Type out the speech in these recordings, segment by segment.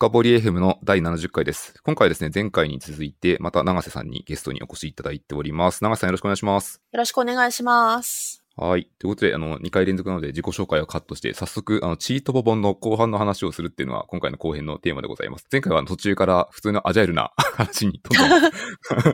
深掘り FM の第70回です。今回ですね、前回に続いて、また長瀬さんにゲストにお越しいただいております。長瀬さんよろしくお願いします。よろしくお願いします。はい。ということで、あの、2回連続なので自己紹介をカットして、早速、あの、チートボ本の後半の話をするっていうのは、今回の後編のテーマでございます。前回は途中から普通のアジャイルな 話にどんどん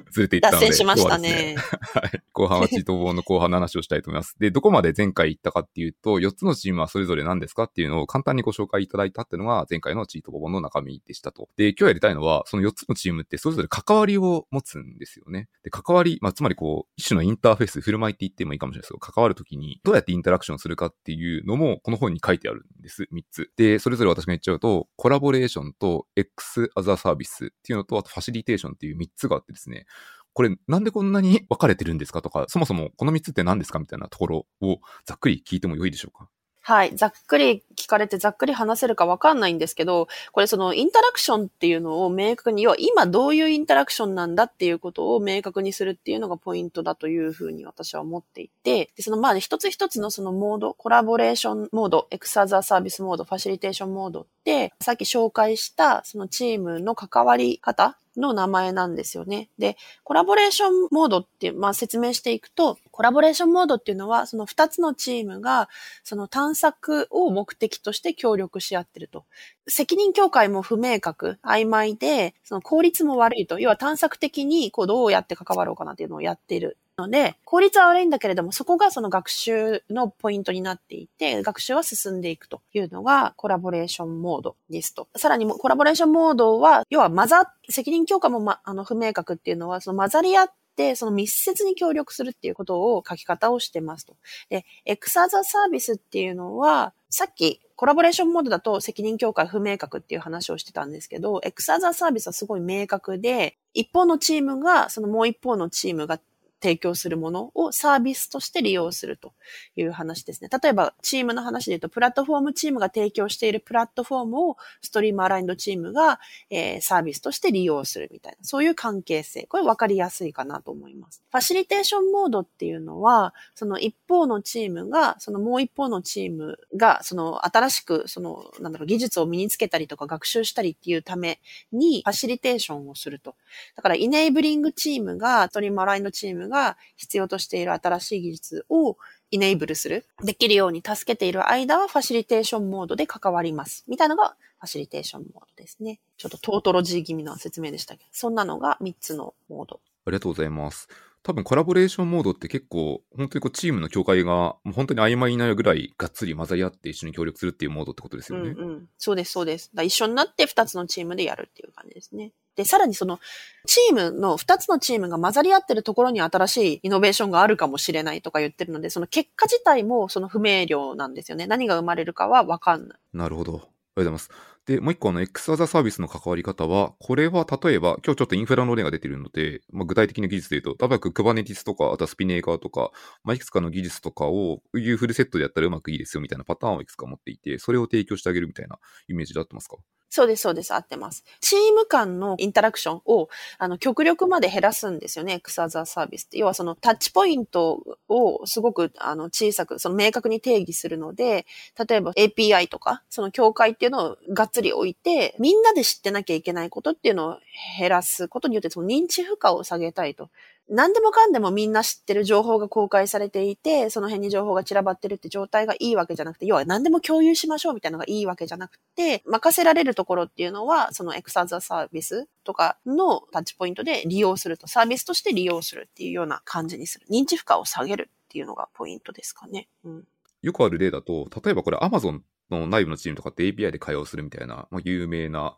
ずれていったので。脱線しました今日はね。はい。後半はチート本の後半の話をしたいと思います。で、どこまで前回言ったかっていうと、4つのチームはそれぞれ何ですかっていうのを簡単にご紹介いただいたっていうのが前回のチート本の中身でしたと。で、今日やりたいのは、その4つのチームってそれぞれ関わりを持つんですよね。で、関わり、まあ、つまりこう、一種のインターフェース、振る舞いって言ってもいいかもしれないですけど、関わるときにどうやってインタラクションするかっていうのも、この本に書いてあるんです。3つ。で、それぞれ私が言っちゃうと、コラボレーションと X アザーサービスっていうのと、あとファシリテーションっていう3つがあってですね、これなんでこんなに分かれてるんですかとか、そもそもこの3つって何ですかみたいなところをざっくり聞いてもよいでしょうか？はい。ざっくり聞かれてざっくり話せるかわかんないんですけど、これそのインタラクションっていうのを明確に、要は今どういうインタラクションなんだっていうことを明確にするっていうのがポイントだというふうに私は思っていて、でそのまあ一つ一つのそのモード、コラボレーションモード、エクサザーサービスモード、ファシリテーションモードって、さっき紹介したそのチームの関わり方の名前なんですよね。で、コラボレーションモードって、まあ説明していくと、コラボレーションモードっていうのは、その2つのチームが、その探索を目的として協力し合ってると。責任境界も不明確、曖昧で、その効率も悪いと。要は探索的に、こう、どうやって関わろうかなっていうのをやっているので、効率は悪いんだけれども、そこがその学習のポイントになっていて、学習は進んでいくというのがコラボレーションモードですと。さらにコラボレーションモードは、要は混ざ、責任強化も、ま、あの不明確っていうのは、その混ざり合って、その密接に協力するっていうことを書き方をしてますと。で、エクサザサービスっていうのは、さっきコラボレーションモードだと責任境界不明確っていう話をしてたんですけど、エクサザサービスはすごい明確で、一方のチームが、そのもう一方のチームが提供するものをサービスとして利用するという話ですね。例えば、チームの話で言うと、プラットフォームチームが提供しているプラットフォームをストリームアラインドチームが、えーサービスとして利用するみたいな、そういう関係性。これ分かりやすいかなと思います。ファシリテーションモードっていうのは、その一方のチームが、そのもう一方のチームが、その新しく、その、なんだろう、技術を身につけたりとか学習したりっていうために、ファシリテーションをすると。だから、イネイブリングチームが、ストリームアラインドチームが必要としている新しい技術をイネイブルする、できるように助けている間はファシリテーションモードで関わります。みたいなのがファシリテーションモードですね。ちょっとトートロジー気味な説明でしたけど、そんなのが3つのモード。ありがとうございます。多分コラボレーションモードって結構、本当にこうチームの境界が本当に曖昧になるぐらいがっつり混ざり合って一緒に協力するっていうモードってことですうんよね。うん。そうです、そうです。だ一緒になって2つのチームでやるっていう感じですね。で、さらにその、チームの、2つのチームが混ざり合ってるところに新しいイノベーションがあるかもしれないとか言ってるので、その結果自体もその不明瞭なんですよね。何が生まれるかはわかんない。なるほど。ありがとうございます。で、もう一個あの、X アザサービスの関わり方は、これは例えば、今日ちょっとインフラの例が出てるので、まあ、具体的な技術で言うと、例えば Kubernetes とか、あとはスピネーカーとか、まあ、いくつかの技術とかを、いうフルセットでやったらうまくいいですよみたいなパターンをいくつか持っていて、それを提供してあげるみたいなイメージで合ってますか？そうです、そうです、合ってます。チーム間のインタラクションを、あの、極力まで減らすんですよね、X アザーサービスって。要はそのタッチポイントをすごく、あの、小さく、その明確に定義するので、例えば API とか、その境界っていうのをがっつり置いて、みんなで知ってなきゃいけないことっていうのを減らすことによって、その認知負荷を下げたいと。何でもかんでもみんな知ってる情報が公開されていて、その辺に情報が散らばってるって状態がいいわけじゃなくて、要は何でも共有しましょうみたいなのがいいわけじゃなくて、任せられるところっていうのは、そのエクサザサービスとかのタッチポイントで利用すると、サービスとして利用するっていうような感じにする。認知負荷を下げるっていうのがポイントですかね。うん。よくある例だと、例えばこれ Amazon の内部のチームとかって API で会話するみたいな、まあ、有名な、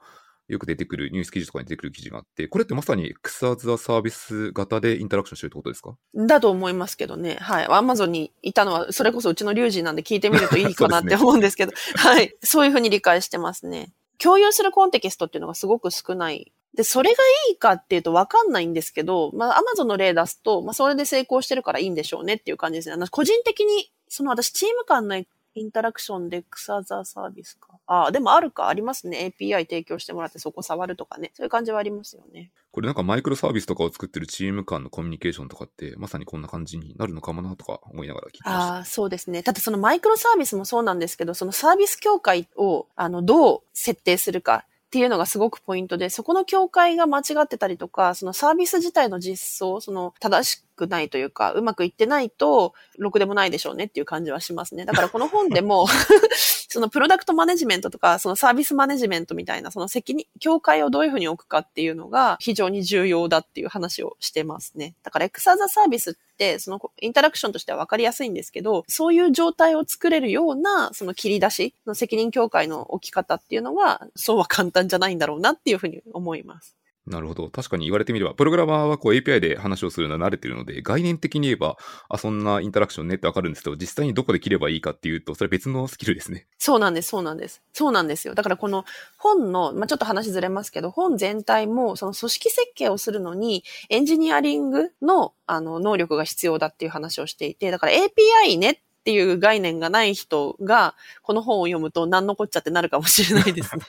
よく出てくるニュース記事とかに出てくる記事があって、これってまさに X アザサービス型でインタラクションしてるってことですか？だと思いますけどね。はい。アマゾンにいたのは、それこそうちのリュウジなんで聞いてみるといいかなって思うんですけど、はい。そういうふうに理解してますね。共有するコンテキストっていうのがすごく少ない。で、それがいいかっていうとわかんないんですけど、まあ、アマゾンの例出すと、まあ、それで成功してるからいいんでしょうねっていう感じですね。あの個人的に、その私、チーム間のインタラクションでクサザーサービスか。ああ、でもあるか、ありますね。API 提供してもらってそこ触るとかね。そういう感じはありますよね。これなんかマイクロサービスとかを作ってるチーム間のコミュニケーションとかって、まさにこんな感じになるのかもなとか思いながら聞いてました。ああ、そうですね。だってそのマイクロサービスもそうなんですけど、そのサービス協会を、あの、どう設定するか。っていうのがすごくポイントで、そこの境界が間違ってたりとか、そのサービス自体の実装、その正しくないというか、うまくいってないと、ろくでもないでしょうねっていう感じはしますね。だからこの本でも そのプロダクトマネジメントとか、そのサービスマネジメントみたいな、その責任、境界をどういうふうに置くかっていうのが非常に重要だっていう話をしてますね。だからエクサーザサービスって、そのインタラクションとしては分かりやすいんですけど、そういう状態を作れるような、その切り出しの責任境界の置き方っていうのは、そうは簡単じゃないんだろうなっていうふうに思います。なるほど。確かに言われてみれば、プログラマーはこう API で話をするのは慣れてるので、概念的に言えば、あ、そんなインタラクションねってわかるんですけど、実際にどこで切ればいいかっていうと、それ別のスキルですね。そうなんです、そうなんです。そうなんですよ。だからこの本の、まあ、ちょっと話ずれますけど、本全体も、その組織設計をするのに、エンジニアリングの、あの、能力が必要だっていう話をしていて、だから API ねっていう概念がない人が、この本を読むと何のこっちゃってなるかもしれないですね。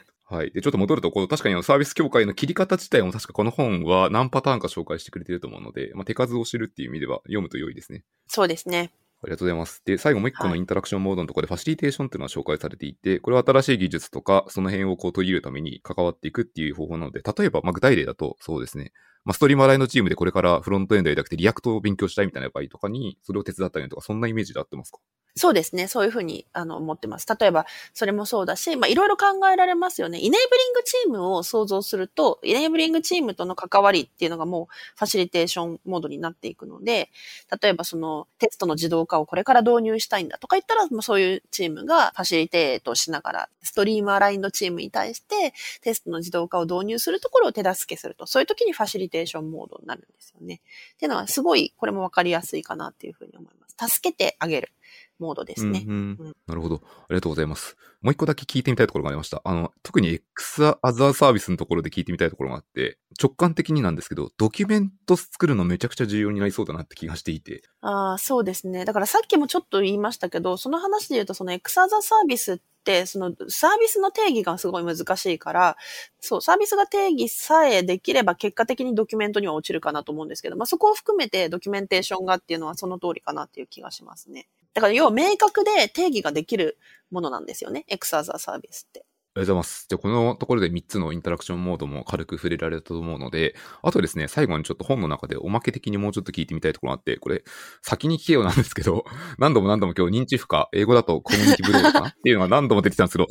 はい。で、ちょっと戻ると、こう、確かにサービス協会の切り方自体も確かこの本は何パターンか紹介してくれてると思うので、まあ、手数を知るっていう意味では読むと良いですね。そうですね。ありがとうございます。で、最後もう一個の interaction mode のところでファシリテーションっていうのは紹介されていて、これは新しい技術とか、その辺をこう取り入れるために関わっていくっていう方法なので、例えば、まあ、具体例だと、そうですね。まあ、 stream-aligned team でこれからフロントエンドやりたくて React を勉強したいみたいな場合とかに、それを手伝ったりとか、そんなイメージで合ってますか？そうですね。そういうふうに、あの、思ってます。例えば、それもそうだし、まあ、いろいろ考えられますよね。 enabling team を想像すると、 enabling team との関わりっていうのがもう、ファシリテーションモードになっていくので、例えばその、テストの自動化をこれから導入したいんだとか言ったら、もうそういうチームがファシリテートしながら、ストリームアラインドチームに対して、テストの自動化を導入するところを手助けすると、そういう時にファシリテーションモードになるんですよね。っていうのは、すごい、これもわかりやすいかなっていうふうに思います。助けてあげる。モードですね。うんうんうん、なるほど。ありがとうございます。もう一個だけ聞いてみたいところがありました。あの、特に X アザーサービスのところで聞いてみたいところがあって、直感的になんですけど、ドキュメント作るのめちゃくちゃ重要になりそうだなって気がしていて。ああ、そうですね。だからさっきもちょっと言いましたけど、その話で言うと、その X アザーサービスって、そのサービスの定義がすごい難しいから、そう、サービスが定義さえできれば結果的にドキュメントには落ちるかなと思うんですけど、まあそこを含めてドキュメンテーションがっていうのはその通りかなっていう気がしますね。だから要は明確で定義ができるものなんですよね。エクサーザーサービスって。ありがとうございます。じゃこのところで3つのインタラクションモードも軽く触れられたと思うので、あとですね、最後にちょっと本の中でおまけ的にもうちょっと聞いてみたいところがあって、これ、先に聞けよなんですけど、何度も何度も今日認知負荷、英語だとコミュニティブロードかなっていうのが何度も出てきたんですけど、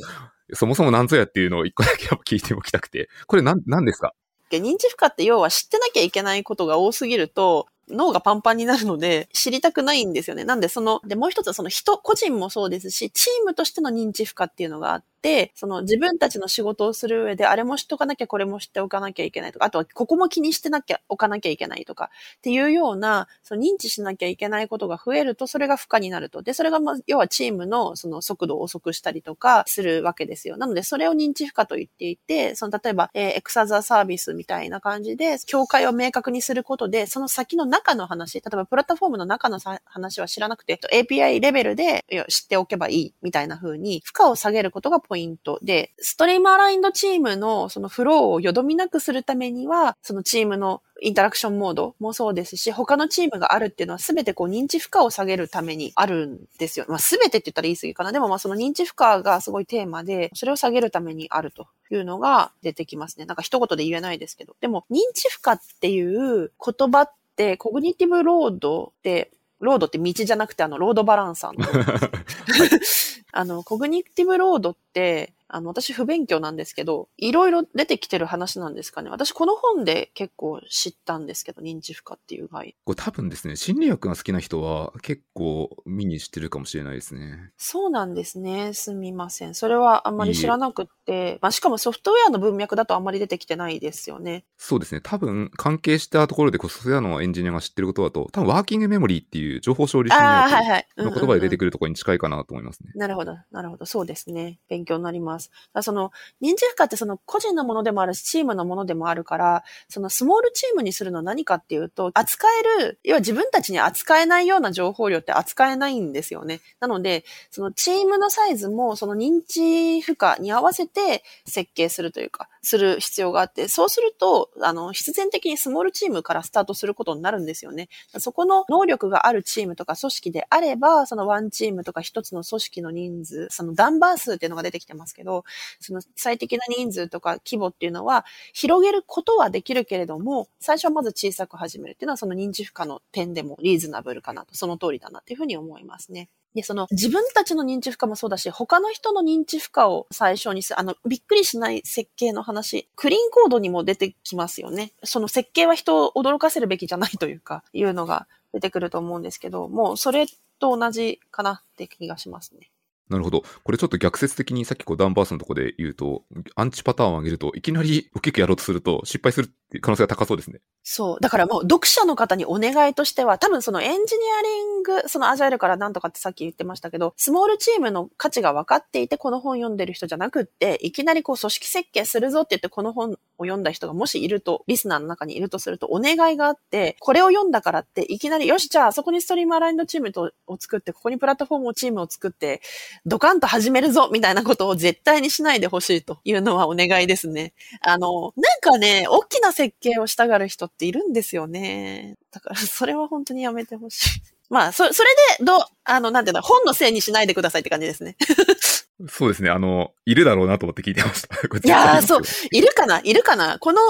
そもそも何ぞやっていうのを一個だけやっぱ聞いておきたくて、これ何、何ですか？認知負荷って要は知ってなきゃいけないことが多すぎると、脳がパンパンになるので、知りたくないんですよね。なんでその、で、もう一つはその人、個人もそうですし、チームとしての認知負荷っていうのがあって、その自分たちの仕事をする上で、あれも知っておかなきゃ、これも知っておかなきゃいけないとか、あとはここも気にしてなきゃ、おかなきゃいけないとか、っていうような、その認知しなきゃいけないことが増えると、それが負荷になると。で、それがまあ、要はチームのその速度を遅くしたりとかするわけですよ。なので、それを認知負荷と言っていて、その例えば、えー、エクサザーサービスみたいな感じで、境界を明確にすることで、その先の中の話、例えばプラットフォームの中の話は知らなくて、API レベルで知っておけばいいみたいな風に、負荷を下げることがポイントで、ストリームアラインドチームのそのフローをよどみなくするためには、そのチームのインタラクションモードもそうですし、他のチームがあるっていうのは全てこう認知負荷を下げるためにあるんですよ。まあ全てって言ったら言い過ぎかな。でもまあその認知負荷がすごいテーマで、それを下げるためにあるというのが出てきますね。なんか一言で言えないですけど。でも認知負荷っていう言葉って、コグニティブロードって、ロードって道じゃなくてあのロードバランサーの。あの、コグニティブロードって、あの、私不勉強なんですけど、いろいろ出てきてる話なんですかね。私この本で結構知ったんですけど、認知負荷っていう概これ多分ですね、心理学が好きな人は結構見にしてるかもしれないですね。そうなんですね。すみません。それはあんまり知らなくって、まあ、しかもソフトウェアの文脈だとあんまり出てきてないですよね。そうですね。多分関係したところでソフトウェアのエンジニアが知ってることだと、多分ワーキングメモリーっていう情報処理心理学の言葉で出てくるところに近いかなと思いますね。なるほど。なるほど。そうですね。勉強になります。その、認知負荷ってその個人のものでもあるし、チームのものでもあるから、そのスモールチームにするのは何かっていうと、扱える、要は自分たちに扱えないような情報量って扱えないんですよね。なので、そのチームのサイズもその認知負荷に合わせて設計するというか、する必要があって、そうすると、あの、必然的にスモールチームからスタートすることになるんですよね。そこの能力があるチームとか組織であれば、そのワンチームとか一つの組織の人数、そのダンバー数っていうのが出てきてますけど、その最適な人数とか規模っていうのは広げることはできるけれども、最初はまず小さく始めるっていうのはその認知負荷の点でもリーズナブルかなと、その通りだなっていうふうに思いますね。で、その自分たちの認知負荷もそうだし、他の人の認知負荷を最初にする、あの、びっくりしない設計の話、クリーンコードにも出てきますよね。その設計は人を驚かせるべきじゃないというか、いうのが出てくると思うんですけど、もうそれと同じかなって気がしますね。なるほど。これちょっと逆説的にさっきこうダンバースのとこで言うと、アンチパターンを上げると、いきなり大きくやろうとすると失敗する可能性が高そうですね。そう。だからもう読者の方にお願いとしては、多分そのエンジニアリング、そのアジャイルからなんとかってさっき言ってましたけど、スモールチームの価値が分かっていてこの本読んでる人じゃなくって、いきなりこう組織設計するぞって言ってこの本を読んだ人がもしいると、リスナーの中にいるとするとお願いがあって、これを読んだからっていきなり、よし、じゃあそこにストリームアラインドチームとを作って、ここにプラットフォームをチームを作って、ドカンと始めるぞみたいなことを絶対にしないでほしいというのはお願いですね。あの、なんかね、大きな設計をしたがる人っているんですよね。だからそれは本当にやめてほしい。まあ、そ、それで、どう、あの、なんていうの、本のせいにしないでくださいって感じですね。そうですね。あの、いるだろうなと思って聞いてました。いやー、そう。いるかな？いるかな？この、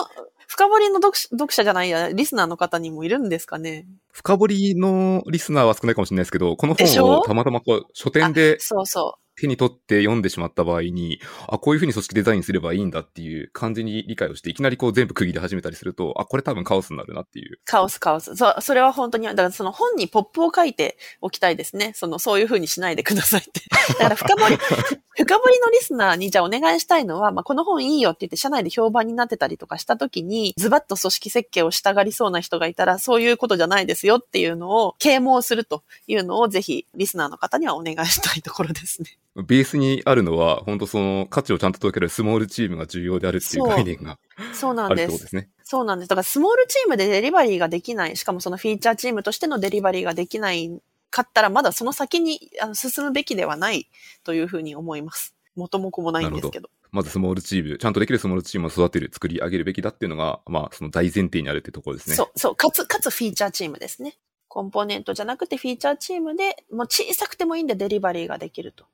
深掘りの読読者じゃないや、リスナーの方にもいるんですかね？深掘りのリスナーは少ないかもしれないですけど、この本をたまたまこう書店でそうそう。手に取って読んでしまった場合に、あ、こういうふうに組織デザインすればいいんだっていう感じに理解をして、いきなりこう全部区切り始めたりすると、あ、これ多分カオスになるなっていう。カオス、カオス。そう、それは本当に、だからその本にポップを書いておきたいですね。その、そういうふうにしないでくださいって。だから深掘り、深掘りのリスナーにじゃあお願いしたいのは、まあ、この本いいよって言って社内で評判になってたりとかした時に、ズバッと組織設計をしたがりそうな人がいたら、そういうことじゃないですよっていうのを啓蒙するというのをぜひリスナーの方にはお願いしたいところですね。ベースにあるのは、本当その価値をちゃんと届けるスモールチームが重要であるっていう概念がそうなんです。ですね。そうなんです。だからスモールチームでデリバリーができない、しかもそのフィーチャーチームとしてのデリバリーができないかったら、まだその先にあの進むべきではないというふうに思います。元も子もないんですけど。どまずスモールチーム、ちゃんとできるスモールチームを育てる、作り上げるべきだっていうのが、まあ、その大前提にあるってところですね。そう、そう、かつ、かつフィーチャーチームですね。コンポーネントじゃなくてフィーチャーチームで、もう小さくてもいいんでデリバリーができると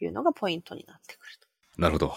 いうのがポイントになってくると。なるほど。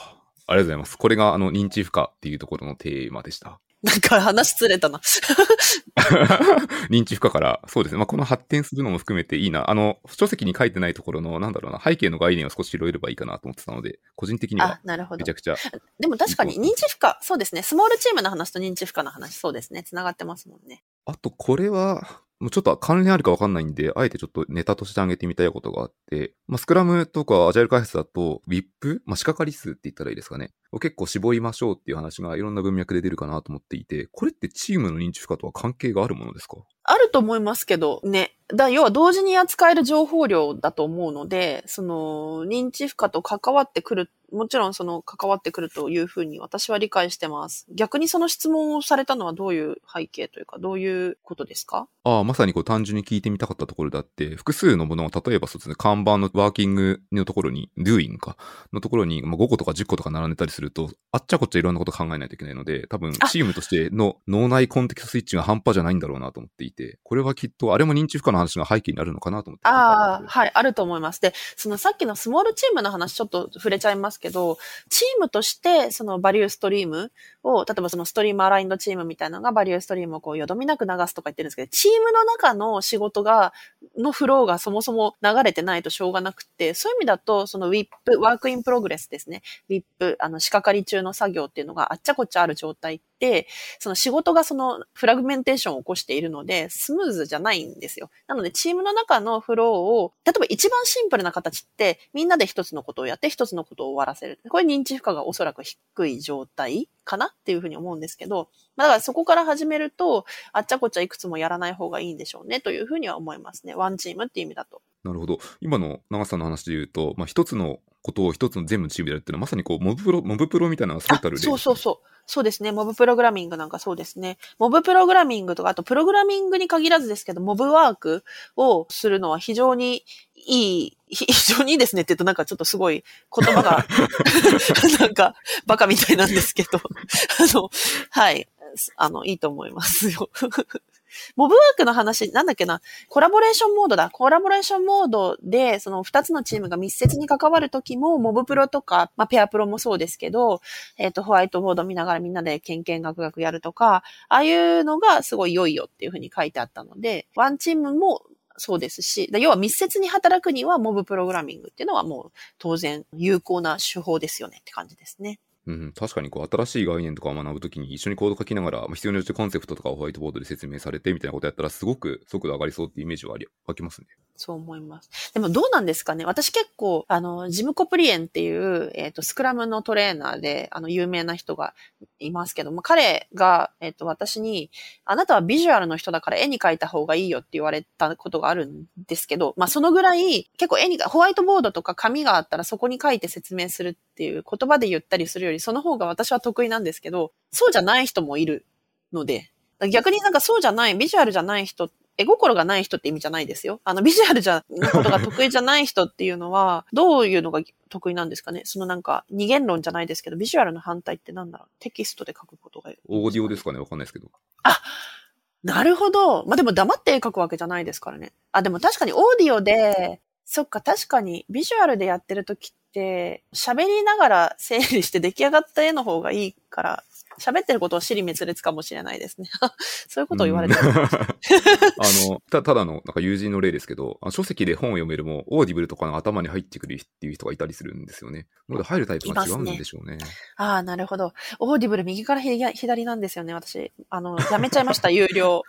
ありがとうございます。これが、あの、認知負荷っていうところのテーマでした。なんか話ずれたな。認知負荷から、そうですね。まあ、この発展するのも含めていいな。あの、書籍に書いてないところの、なんだろうな、背景の概念を少し広げればいいかなと思ってたので、個人的には、めちゃくちゃ。でも確かに認知負荷、そうですね。スモールチームの話と認知負荷の話、そうですね。繋がってますもんね。あと、これは、もうちょっと関連あるかわかんないんで、あえてちょっとネタとしてあげてみたいことがあって、まあ、スクラムとかアジャイル開発だと、WIP? まあ、仕掛かり数って言ったらいいですかね。を結構絞りましょうっていう話がいろんな文脈で出るかなと思っていて、これってチームの認知負荷とは関係があるものですか？あると思いますけど、ね。だ要は同時に扱える情報量だと思うので、その認知負荷と関わってくるもちろんその関わってくるというふうに私は理解してます。逆にその質問をされたのはどういう背景というか、どういうことですか？ああ、まさにこう単純に聞いてみたかったところであって、複数のものを例えばそうですね、看板のワーキングのところに、doing か、のところに5個とか10個とか並んでたりすると、あっちゃこっちゃいろんなこと考えないといけないので、多分チームとしての脳内コンテクストスイッチが半端じゃないんだろうなと思っていて、これはきっとあれも認知負荷の話が背景になるのかなと思って。ああ、はい、あると思います。で、そのさっきのスモールチームの話ちょっと触れちゃいますけど、チームとして、そのバリューストリームを、例えばその stream-aligned team みたいなのが value stream をこう、よどみなく流すとか言ってるんですけど、チームの中の仕事が、のフローがそもそも流れてないとしょうがなくて、そういう意味だと、その WIP、 work in progress ですね。WIP、あの、仕掛かり中の作業っていうのがあっちゃこっちゃある状態って、その仕事がその fragmentation を起こしているので、スムーズじゃないんですよ。なので、チームの中のフローを、例えば一番シンプルな形って、みんなで一つのことをやって一つのことを終わらせる。これ認知負荷がおそらく低い状態かなっていうふうに思うんですけど、だからそこから始めると、あっちゃこっちゃいくつもやらない方がいいんでしょうねというふうには思いますね。ワンチームっていう意味だと。なるほど。今の長さんの話で言うと、まあ、一つのことを一つの全部チームでやるっていうのは、まさにこう、モブプロ、モブプロみたいな最たる例そうそうそう。そうですね。モブプログラミングなんかそうですね。モブプログラミングとか、あとプログラミングに限らずですけど、モブワークをするのは非常にいい、非常にいいですねって言うとなんかちょっとすごい言葉が なんかバカみたいなんですけど、あの、はい、あの、いいと思いますよ。モブワークの話、なんだっけな、コラボレーションモードだ。コラボレーションモードで、その二つのチームが密接に関わるときも、モブプロとか、まあ、ペアプロもそうですけど、えっ、ー、と、ホワイトボード見ながらみんなでケンケンガクガクやるとか、ああいうのがすごい良いよっていうふうに書いてあったので、ワンチームもそうですし、要は密接に働くにはモブプログラミングっていうのはもう当然有効な手法ですよねって感じですね。うん、確かにこう新しい概念とかを学ぶときに一緒にコード書きながら、まあ、必要によってコンセプトとかをホワイトボードで説明されてみたいなことやったらすごく速度上がりそうっていうイメージはあり、湧きますね。そう思います。でもどうなんですかね私結構、あの、ジムコプリエンっていう、えっ、ー、と、スクラムのトレーナーで、あの、有名な人がいますけども、彼が、えっ、ー、と、私に、あなたはビジュアルの人だから絵に描いた方がいいよって言われたことがあるんですけど、まあ、そのぐらい、結構絵に、ホワイトボードとか紙があったらそこに書いて説明するっていう言葉で言ったりするより、その方が私は得意なんですけど、そうじゃない人もいるので、逆になんかそうじゃない、ビジュアルじゃない人絵心がない人って意味じゃないですよ。あの、ビジュアルじゃ、のことが得意じゃない人っていうのは、どういうのが得意なんですかね？そのなんか、二元論じゃないですけど、ビジュアルの反対ってなんだろう？テキストで書くことがオーディオですかね？わかんないですけど。あなるほど。まあ、でも黙って絵描くわけじゃないですからね。あ、でも確かにオーディオで、そっか、確かに、ビジュアルでやってる時って、喋りながら整理して出来上がった絵の方がいいから、喋ってることを支離滅裂かもしれないですね。そういうことを言われてる、うん、あの、た、ただの、なんか友人の例ですけど、書籍で本を読むよりも、 Audible とかの頭に入ってくるっていう人がいたりするんですよね。なので入るタイプが違うんでしょうね。ねああ、なるほど。 Audible 右から左なんですよね、私。あの、やめちゃいました、有料。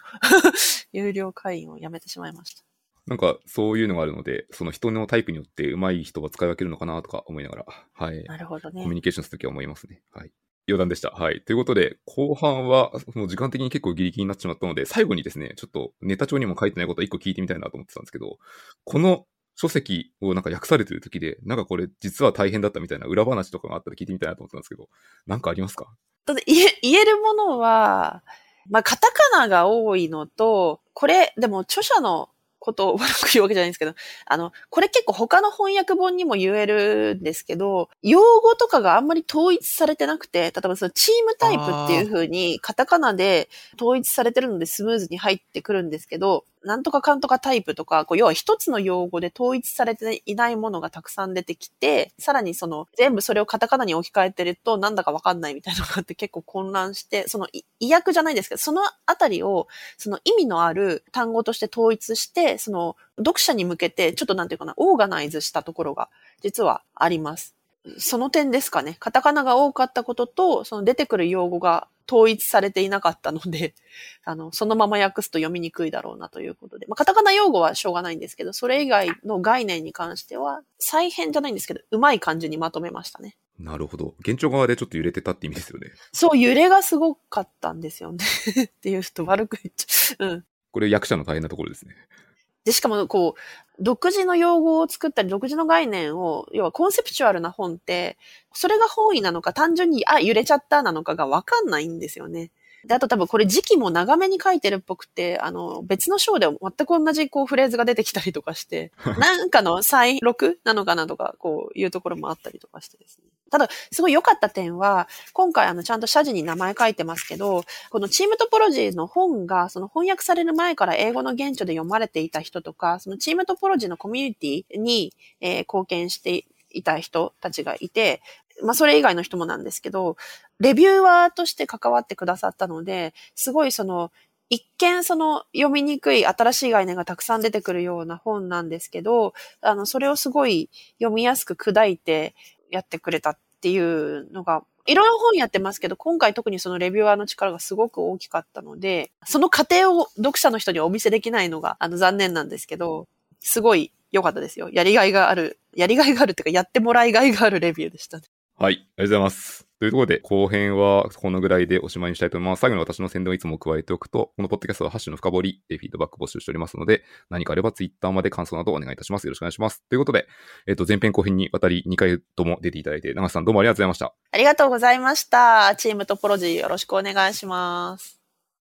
有料会員をやめてしまいました。なんかそういうのがあるので、その人のタイプによって上手い人は使い分けるのかなとか思いながら、はい。なるほどね。コミュニケーションするときは思いますね。はい。余談でした。はい。ということで、後半は、もう時間的に結構ギリギリになってしまったので、最後にですね、ちょっとネタ帳にも書いてないことを一個聞いてみたいなと思ってたんですけど、この書籍をなんか訳されてる時で、なんかこれ実は大変だったみたいな裏話とかがあったら聞いてみたいなと思ってたんですけど、なんかありますか？だ言え言えるものは、まあ、カタカナが多いのと、これ、でも著者のことを悪く言うわけじゃないんですけど、あの、これ結構他の翻訳本にも言えるんですけど、用語とかがあんまり統一されてなくて、例えばそのチームタイプっていう風にカタカナで統一されてるのでスムーズに入ってくるんですけど、なんとかかんとかタイプとか、こう要は一つの用語で統一されていないものがたくさん出てきて、さらにその全部それをカタカナに置き換えてるとなんだかわかんないみたいなのがあって結構混乱して、その意訳じゃないですけど、そのあたりをその意味のある単語として統一して、その読者に向けてちょっとなんていうかな、オーガナイズしたところが実はあります。その点ですかね。カタカナが多かったことと、その出てくる用語が統一されていなかったので、あの、そのまま訳すと読みにくいだろうなということで。まあ、カタカナ用語はしょうがないんですけど、それ以外の概念に関しては、再編じゃないんですけど、うまい感じにまとめましたね。なるほど。現状側でちょっと揺れてたって意味ですよね。そう、揺れがすごかったんですよね。っていう人悪く言っちゃう。うん。これ役者の大変なところですね。で、しかも、こう、独自の用語を作ったり、独自の概念を、要はコンセプチュアルな本って、それが本意なのか、単純に、あ、揺れちゃったなのかがわかんないんですよね。で、あと多分これ時期も長めに書いてるっぽくて、あの、別の章で全く同じこうフレーズが出てきたりとかして、なんかの再録なのかなとか、こういうところもあったりとかしてですね。ただ、すごい良かった点は、今回あの、ちゃんと謝辞に名前書いてますけど、このチームトポロジーの本が、その翻訳される前から英語の現地で読まれていた人とか、そのチームトポロジーのコミュニティに、えー、貢献していた人たちがいて、まあ、それ以外の人もなんですけど、レビューワーとして関わってくださったので、すごいその、一見その読みにくい新しい概念がたくさん出てくるような本なんですけど、あの、それをすごい読みやすく砕いてやってくれたっていうのが、いろんな本やってますけど、今回特にそのレビューアーの力がすごく大きかったので、その過程を読者の人にお見せできないのが、あの、残念なんですけど、すごい良かったですよ。やりがいがある、やりがいがあるっていうか、やってもらいがいがあるレビューでしたね。はい、ありがとうございます。というところで、後編はこのぐらいでおしまいにしたいと思います。最後に私の宣伝をいつも加えておくと、このポッドキャストはハッシュの深掘りでフィードバック募集しておりますので、何かあればツイッターまで感想などお願いいたします。よろしくお願いします。ということで、えっ、と、前編後編にわたり2回とも出ていただいて、長瀬さんどうもありがとうございました。ありがとうございました。チームトポロジーよろしくお願いします。